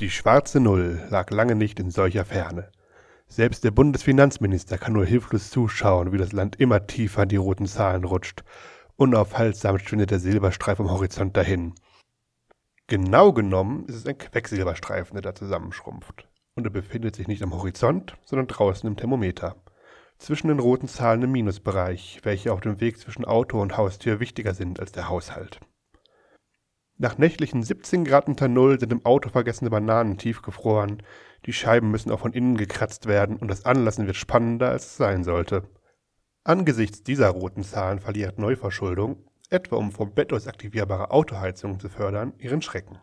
Die schwarze Null lag lange nicht in solcher Ferne. Selbst der Bundesfinanzminister kann nur hilflos zuschauen, wie das Land immer tiefer in die roten Zahlen rutscht. Unaufhaltsam schwindet der Silberstreif am Horizont dahin. Genau genommen ist es ein Quecksilberstreifen, der da zusammenschrumpft. Und er befindet sich nicht am Horizont, sondern draußen im Thermometer. Zwischen den roten Zahlen im Minusbereich, welche auf dem Weg zwischen Auto und Haustür wichtiger sind als der Haushalt. Nach nächtlichen 17 Grad unter Null sind im Auto vergessene Bananen tiefgefroren. Die Scheiben müssen auch von innen gekratzt werden und das Anlassen wird spannender, als es sein sollte. Angesichts dieser roten Zahlen verliert Neuverschuldung, etwa um vom Bett aus aktivierbare Autoheizungen zu fördern, ihren Schrecken.